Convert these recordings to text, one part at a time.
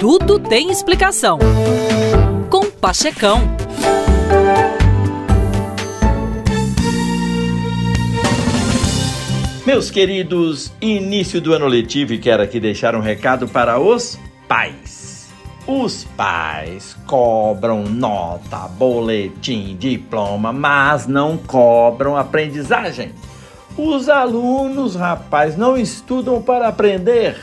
Tudo tem explicação. Com Pachecão. Meus queridos, início do ano letivo e quero aqui deixar um recado para os pais. Os pais cobram nota, boletim, diploma, mas não cobram aprendizagem. Os alunos, rapaz, não estudam para aprender,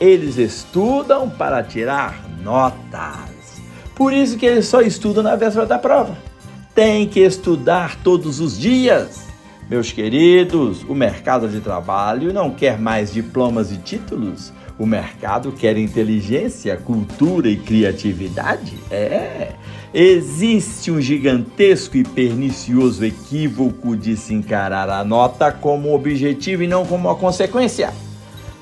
eles estudam para tirar notas. Por isso que eles só estudam na véspera da prova. Tem que estudar todos os dias. Meus queridos, o mercado de trabalho não quer mais diplomas e títulos. O mercado quer inteligência, cultura e criatividade. É. Existe um gigantesco e pernicioso equívoco de se encarar a nota como objetivo e não como uma consequência.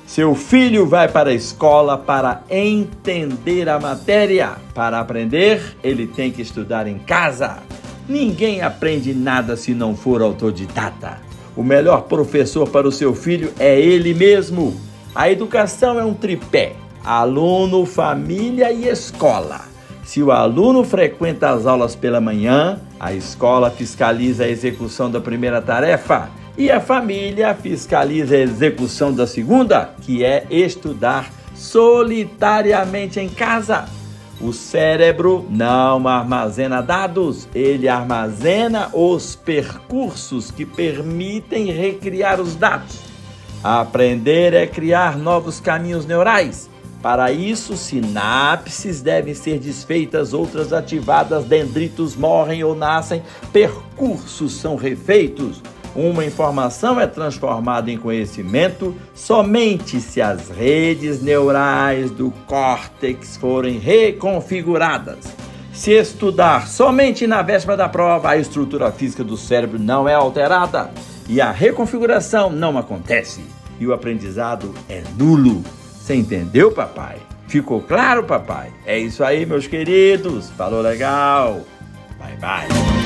Seu filho vai para a escola para entender a matéria. Para aprender, ele tem que estudar em casa. Ninguém aprende nada se não for autodidata. O melhor professor para o seu filho é ele mesmo. A educação é um tripé: aluno, família e escola. Se o aluno frequenta as aulas pela manhã, a escola fiscaliza a execução da primeira tarefa e a família fiscaliza a execução da segunda, que é estudar solitariamente em casa. O cérebro não armazena dados, ele armazena os percursos que permitem recriar os dados. Aprender é criar novos caminhos neurais. Para isso, sinapses devem ser desfeitas, outras ativadas, dendritos morrem ou nascem, percursos são refeitos. Uma informação é transformada em conhecimento somente se as redes neurais do córtex forem reconfiguradas. Se estudar somente na véspera da prova, a estrutura física do cérebro não é alterada e a reconfiguração não acontece e o aprendizado é nulo. Você entendeu, papai? Ficou claro, papai? É isso aí, meus queridos. Falou legal. Bye bye.